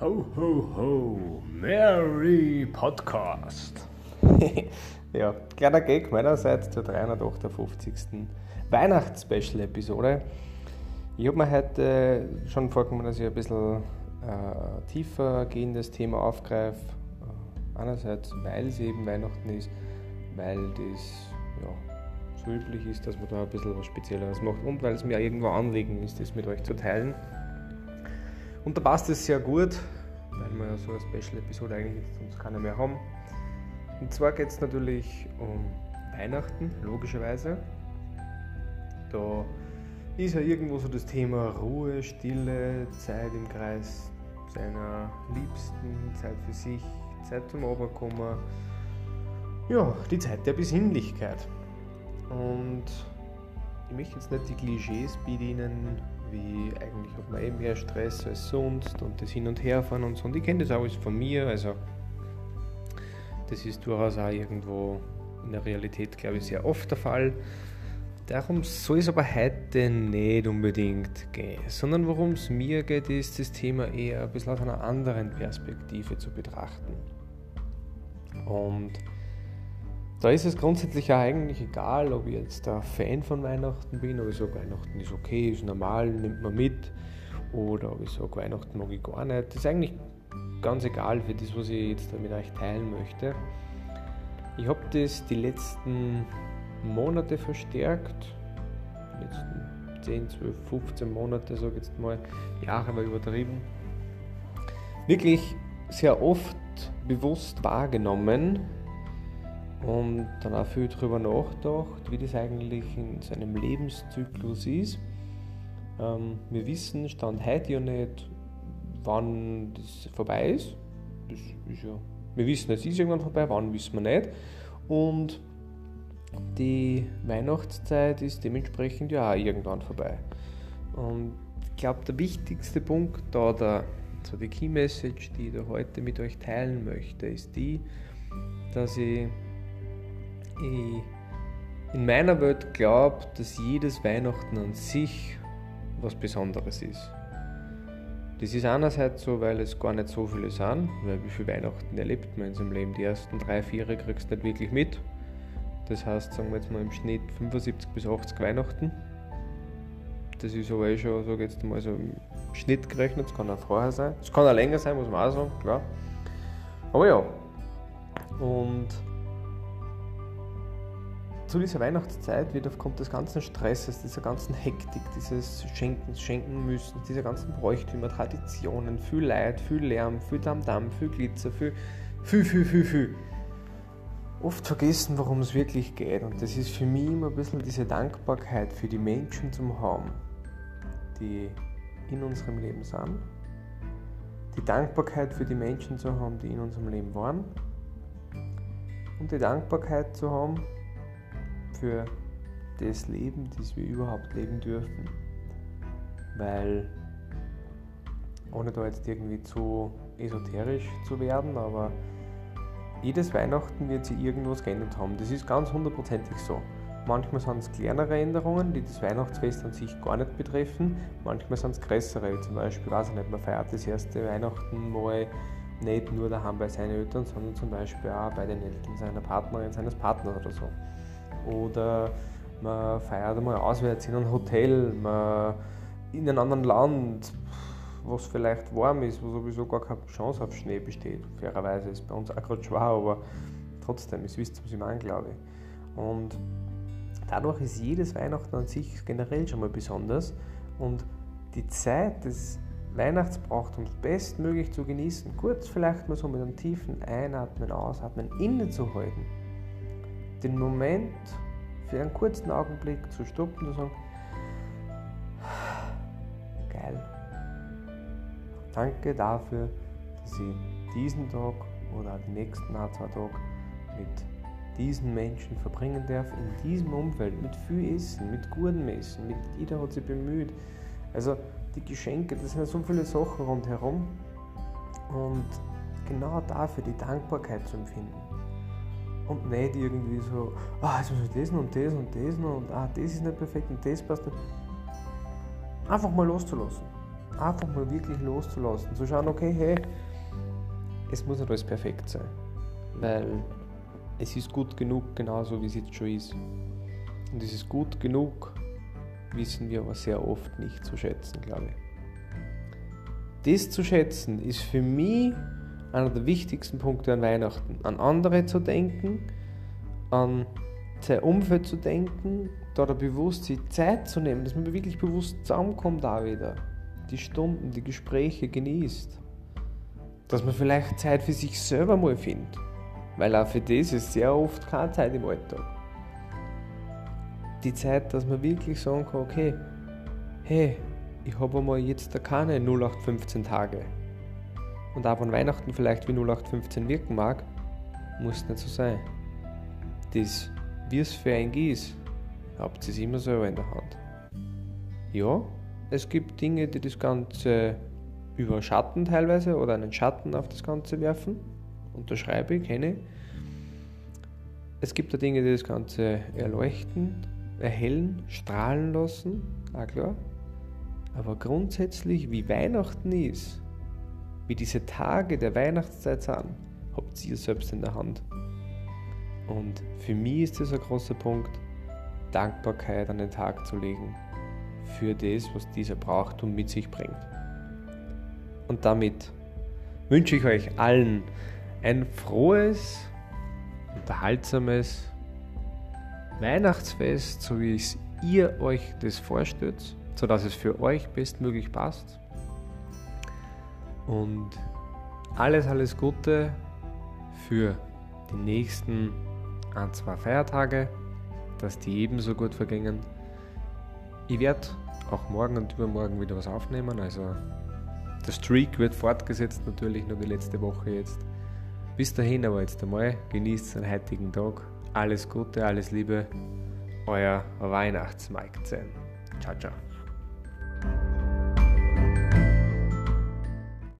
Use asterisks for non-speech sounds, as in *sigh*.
Ho, ho, ho, Merry Podcast. *laughs* ja, kleiner Gag meinerseits zur 358. Weihnachts-Special-Episode. Ich habe mir heute schon vorgenommen, dass ich ein bisschen äh, tiefer gehendes Thema aufgreife. Äh, einerseits, weil es eben Weihnachten ist, weil das ja, so üblich ist, dass man da ein bisschen was Spezielleres macht und weil es mir irgendwo Anliegen ist, das mit euch zu teilen. Und da passt es sehr gut, weil wir ja so eine Special-Episode eigentlich sonst keine mehr haben. Und zwar geht es natürlich um Weihnachten, logischerweise. Da ist ja irgendwo so das Thema Ruhe, Stille, Zeit im Kreis seiner Liebsten, Zeit für sich, Zeit zum Oberkommen. Ja, die Zeit der Besinnlichkeit. Und ich möchte jetzt nicht die Klischees bedienen, wie eigentlich hat man eh mehr Stress als sonst und das Hin- und Herfahren und so. Und ich kenne das alles von mir, also das ist durchaus auch irgendwo in der Realität, glaube ich, sehr oft der Fall. Darum soll es aber heute nicht unbedingt gehen, sondern worum es mir geht, ist das Thema eher ein bisschen aus einer anderen Perspektive zu betrachten. Und da ist es grundsätzlich auch eigentlich egal, ob ich jetzt ein Fan von Weihnachten bin, ob ich sage, Weihnachten ist okay, ist normal, nimmt man mit, oder ob ich sage, Weihnachten mag ich gar nicht. Das ist eigentlich ganz egal für das, was ich jetzt mit euch teilen möchte. Ich habe das die letzten Monate verstärkt, die letzten 10, 12, 15 Monate, sage ich jetzt mal, Jahre war übertrieben, wirklich sehr oft bewusst wahrgenommen, und dann auch viel darüber nachgedacht, wie das eigentlich in seinem Lebenszyklus ist. Ähm, wir wissen, Stand heute ja nicht, wann das vorbei ist. Das ist ja, wir wissen, es ist irgendwann vorbei, wann wissen wir nicht. Und die Weihnachtszeit ist dementsprechend ja auch irgendwann vorbei. Und ich glaube, der wichtigste Punkt da, der, so die Key Message, die ich da heute mit euch teilen möchte, ist die, dass ich ich in meiner Welt glaube, dass jedes Weihnachten an sich was Besonderes ist. Das ist einerseits so, weil es gar nicht so viele sind, weil wie viele Weihnachten erlebt man in seinem Leben? Die ersten drei, vier kriegst du nicht wirklich mit. Das heißt, sagen wir jetzt mal im Schnitt 75 bis 80 Weihnachten. Das ist aber eh schon, sage jetzt mal so im Schnitt gerechnet, das kann auch vorher sein. Es kann auch länger sein, muss man auch sagen, klar. Aber ja. Und zu dieser Weihnachtszeit wird aufgrund des ganzen Stresses, dieser ganzen Hektik, dieses Schenken, Schenken müssen, dieser ganzen Bräuchtümer, Traditionen, viel Leid, viel Lärm, viel Damm-Damm, viel Glitzer, viel, viel, viel, viel, viel. Oft vergessen, worum es wirklich geht. Und das ist für mich immer ein bisschen diese Dankbarkeit für die Menschen zum haben, die in unserem Leben sind. Die Dankbarkeit für die Menschen zu haben, die in unserem Leben waren. Und die Dankbarkeit zu haben für das Leben, das wir überhaupt leben dürfen. Weil, ohne da jetzt irgendwie zu esoterisch zu werden, aber jedes Weihnachten wird sich irgendwas geändert haben. Das ist ganz hundertprozentig so. Manchmal sind es kleinere Änderungen, die das Weihnachtsfest an sich gar nicht betreffen. Manchmal sind es größere. Zum Beispiel, weiß ich nicht, man feiert das erste Weihnachten mal nicht nur daheim bei seinen Eltern, sondern zum Beispiel auch bei den Eltern seiner Partnerin, seines Partners oder so oder man feiert einmal auswärts in einem Hotel, man in einem anderen Land, was vielleicht warm ist, wo sowieso gar keine Chance auf Schnee besteht. Fairerweise ist bei uns auch gerade schwer, aber trotzdem, es wisst, was ich meine, glaube ich. Und dadurch ist jedes Weihnachten an sich generell schon mal besonders und die Zeit des Weihnachtsbrauchtums bestmöglich zu genießen, kurz vielleicht mal so mit einem tiefen Einatmen, Ausatmen innezuhalten den Moment für einen kurzen Augenblick zu stoppen und zu sagen, geil. Danke dafür, dass ich diesen Tag oder die nächsten ein, zwei Tage mit diesen Menschen verbringen darf, in diesem Umfeld, mit viel Essen, mit gutem Essen, mit jeder hat sich bemüht. Also die Geschenke, das sind so viele Sachen rundherum und genau dafür die Dankbarkeit zu empfinden und nicht irgendwie so, ah, jetzt müssen wir das und das und das und ah, das ist nicht perfekt und das passt nicht. einfach mal loszulassen. Einfach mal wirklich loszulassen. Zu schauen, okay, hey, es muss nicht alles perfekt sein. Weil es ist gut genug, genauso wie es jetzt schon ist. Und es ist gut genug, wissen wir aber sehr oft nicht zu schätzen, glaube ich. Das zu schätzen ist für mich einer der wichtigsten Punkte an Weihnachten. An andere zu denken, an sein Umfeld zu denken, da bewusst die Zeit zu nehmen, dass man wirklich bewusst zusammenkommt da wieder. Die Stunden, die Gespräche genießt. Dass man vielleicht Zeit für sich selber mal findet. Weil auch für das ist sehr oft keine Zeit im Alltag. Die Zeit, dass man wirklich sagen kann, okay, hey, ich habe einmal jetzt keine 0815 Tage. Und auch wenn Weihnachten vielleicht wie 0815 wirken mag, muss nicht so sein. Das, wie es für ein ist, habt ihr es immer selber in der Hand. Ja, es gibt Dinge, die das Ganze überschatten teilweise oder einen Schatten auf das Ganze werfen. Unterschreibe ich, kenne. Es gibt da Dinge, die das Ganze erleuchten, erhellen, strahlen lassen, auch klar. Aber grundsätzlich, wie Weihnachten ist, wie diese Tage der Weihnachtszeit sind, habt ihr selbst in der Hand. Und für mich ist das ein großer Punkt, Dankbarkeit an den Tag zu legen für das, was dieser braucht und mit sich bringt. Und damit wünsche ich euch allen ein frohes, unterhaltsames Weihnachtsfest, so wie es ihr euch das vorstellt, sodass es für euch bestmöglich passt. Und alles, alles Gute für die nächsten ein, zwei Feiertage, dass die ebenso gut vergingen. Ich werde auch morgen und übermorgen wieder was aufnehmen, also der Streak wird fortgesetzt, natürlich nur die letzte Woche jetzt. Bis dahin aber jetzt einmal, genießt den heutigen Tag. Alles Gute, alles Liebe, euer Weihnachtsmike 10. Ciao, ciao.